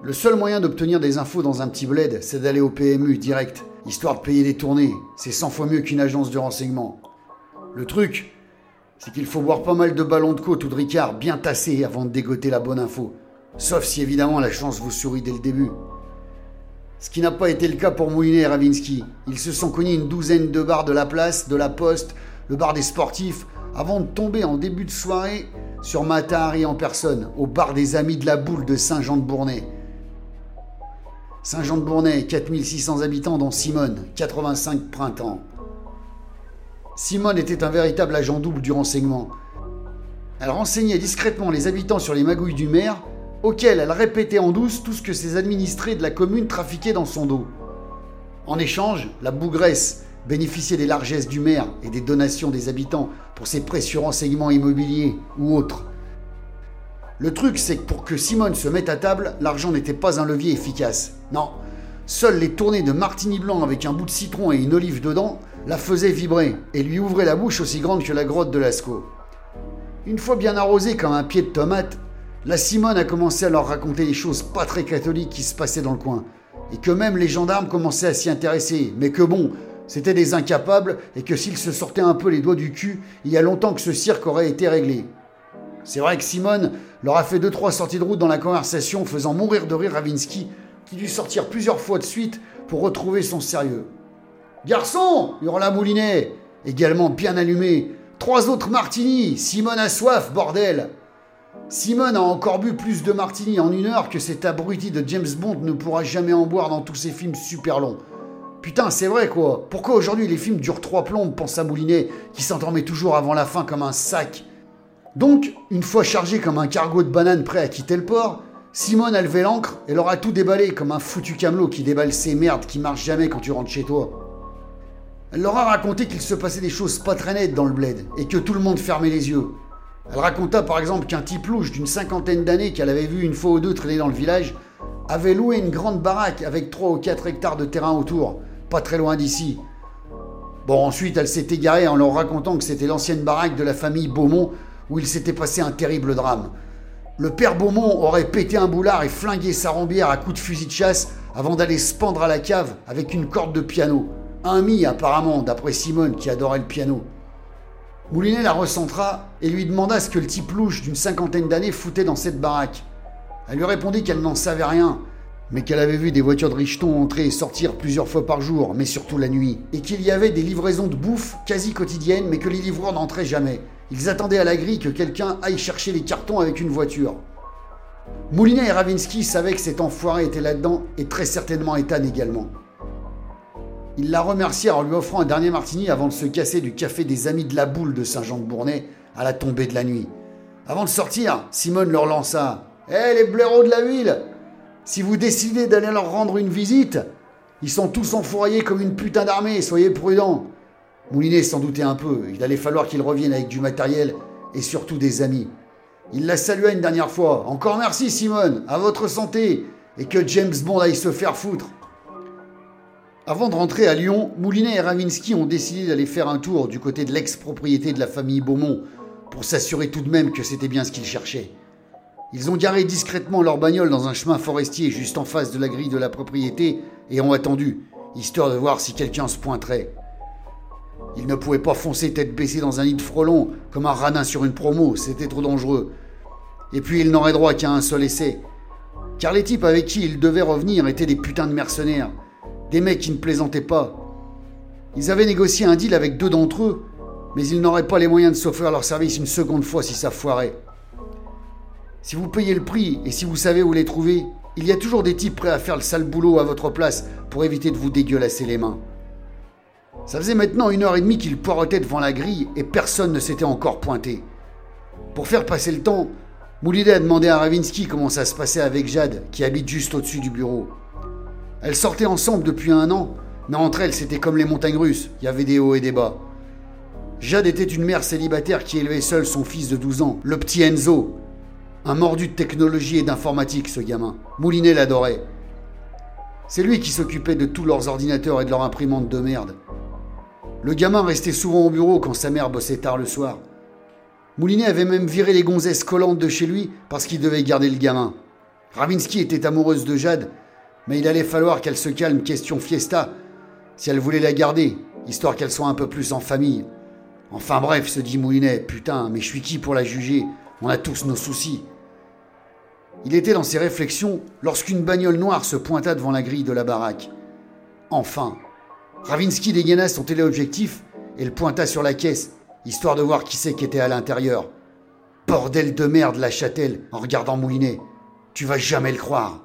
Le seul moyen d'obtenir des infos dans un petit bled, c'est d'aller au PMU direct, histoire de payer des tournées. C'est 100 fois mieux qu'une agence de renseignement. Le truc, c'est qu'il faut boire pas mal de ballons de côte ou de ricard bien tassés avant de dégoter la bonne info. Sauf si évidemment la chance vous sourit dès le début. Ce qui n'a pas été le cas pour Moulinet et Ravinsky. Ils se sont connus une douzaine de bars de la place, de la poste, le bar des sportifs, avant de tomber en début de soirée sur Matahari en personne, au bar des Amis de la Boule de Saint-Jean-de-Bournay. Saint-Jean-de-Bournay, 4600 habitants dont Simone, 85 printemps. Simone était un véritable agent double du renseignement. Elle renseignait discrètement les habitants sur les magouilles du maire, auxquelles elle répétait en douce tout ce que ses administrés de la commune trafiquaient dans son dos. En échange, la bougresse bénéficiait des largesses du maire et des donations des habitants pour ses précieux renseignements immobiliers ou autres. Le truc, c'est que pour que Simone se mette à table, l'argent n'était pas un levier efficace. Non, seules les tournées de martini blanc avec un bout de citron et une olive dedans la faisaient vibrer et lui ouvraient la bouche aussi grande que la grotte de Lascaux. Une fois bien arrosée comme un pied de tomate, la Simone a commencé à leur raconter des choses pas très catholiques qui se passaient dans le coin, et que même les gendarmes commençaient à s'y intéresser, mais que bon, c'était des incapables, et que s'ils se sortaient un peu les doigts du cul, il y a longtemps que ce cirque aurait été réglé. C'est vrai que Simone leur a fait deux trois sorties de route dans la conversation, faisant mourir de rire Ravinsky, qui dut sortir plusieurs fois de suite pour retrouver son sérieux. Garçon hurla Moulinet, également bien allumé. Trois autres martinis Simone a soif, bordel Simone a encore bu plus de martini en une heure que cet abruti de James Bond ne pourra jamais en boire dans tous ses films super longs. Putain, c'est vrai quoi. Pourquoi aujourd'hui les films durent trois plombes, pense à Moulinet, qui s'endormait toujours avant la fin comme un sac Donc, une fois chargé comme un cargo de bananes prêt à quitter le port, Simone a levé l'ancre et leur a tout déballé comme un foutu camelot qui déballe ses merdes qui marchent jamais quand tu rentres chez toi. Elle leur a raconté qu'il se passait des choses pas très nettes dans le bled et que tout le monde fermait les yeux. Elle raconta par exemple qu'un type louche d'une cinquantaine d'années qu'elle avait vu une fois ou deux traîner dans le village avait loué une grande baraque avec 3 ou 4 hectares de terrain autour, pas très loin d'ici. Bon, ensuite, elle s'est égarée en leur racontant que c'était l'ancienne baraque de la famille Beaumont où il s'était passé un terrible drame. Le père Beaumont aurait pété un boulard et flingué sa rombière à coups de fusil de chasse avant d'aller se pendre à la cave avec une corde de piano. Un mi apparemment, d'après Simone qui adorait le piano. Moulinet la recentra et lui demanda ce que le type louche d'une cinquantaine d'années foutait dans cette baraque. Elle lui répondit qu'elle n'en savait rien, mais qu'elle avait vu des voitures de richetons entrer et sortir plusieurs fois par jour, mais surtout la nuit, et qu'il y avait des livraisons de bouffe quasi quotidiennes, mais que les livreurs n'entraient jamais. Ils attendaient à la grille que quelqu'un aille chercher les cartons avec une voiture. Moulinet et Ravinsky savaient que cet enfoiré était là-dedans, et très certainement Ethan également. Il la remercia en lui offrant un dernier martini avant de se casser du café des amis de la boule de Saint-Jean-de-Bournay à la tombée de la nuit. Avant de sortir, Simone leur lança Hé les blaireaux de la ville Si vous décidez d'aller leur rendre une visite, ils sont tous enfourriés comme une putain d'armée, soyez prudents. Moulinet s'en doutait un peu, il allait falloir qu'il revienne avec du matériel et surtout des amis. Il la salua une dernière fois. Encore merci Simone, à votre santé, et que James Bond aille se faire foutre. Avant de rentrer à Lyon, Moulinet et Ravinsky ont décidé d'aller faire un tour du côté de l'ex-propriété de la famille Beaumont pour s'assurer tout de même que c'était bien ce qu'ils cherchaient. Ils ont garé discrètement leur bagnole dans un chemin forestier juste en face de la grille de la propriété et ont attendu, histoire de voir si quelqu'un se pointerait. Ils ne pouvaient pas foncer tête baissée dans un nid de frelons comme un radin sur une promo, c'était trop dangereux. Et puis ils n'auraient droit qu'à un seul essai. Car les types avec qui ils devaient revenir étaient des putains de mercenaires des mecs qui ne plaisantaient pas. Ils avaient négocié un deal avec deux d'entre eux, mais ils n'auraient pas les moyens de s'offrir leur service une seconde fois si ça foirait. Si vous payez le prix et si vous savez où les trouver, il y a toujours des types prêts à faire le sale boulot à votre place pour éviter de vous dégueulasser les mains. Ça faisait maintenant une heure et demie qu'ils poireautaient devant la grille et personne ne s'était encore pointé. Pour faire passer le temps, Moulinet a demandé à Ravinsky comment ça se passait avec Jade, qui habite juste au-dessus du bureau. Elles sortaient ensemble depuis un an, mais entre elles, c'était comme les montagnes russes, il y avait des hauts et des bas. Jade était une mère célibataire qui élevait seule son fils de 12 ans, le petit Enzo. Un mordu de technologie et d'informatique, ce gamin. Moulinet l'adorait. C'est lui qui s'occupait de tous leurs ordinateurs et de leurs imprimantes de merde. Le gamin restait souvent au bureau quand sa mère bossait tard le soir. Moulinet avait même viré les gonzesses collantes de chez lui parce qu'il devait garder le gamin. Ravinsky était amoureuse de Jade, mais il allait falloir qu'elle se calme question fiesta si elle voulait la garder, histoire qu'elle soit un peu plus en famille. Enfin bref, se dit Moulinet, putain, mais je suis qui pour la juger? On a tous nos soucis. Il était dans ses réflexions lorsqu'une bagnole noire se pointa devant la grille de la baraque. Enfin, Ravinsky dégaina son téléobjectif et le pointa sur la caisse, histoire de voir qui c'est qui était à l'intérieur. Bordel de merde, la châtelle, en regardant Moulinet. Tu vas jamais le croire.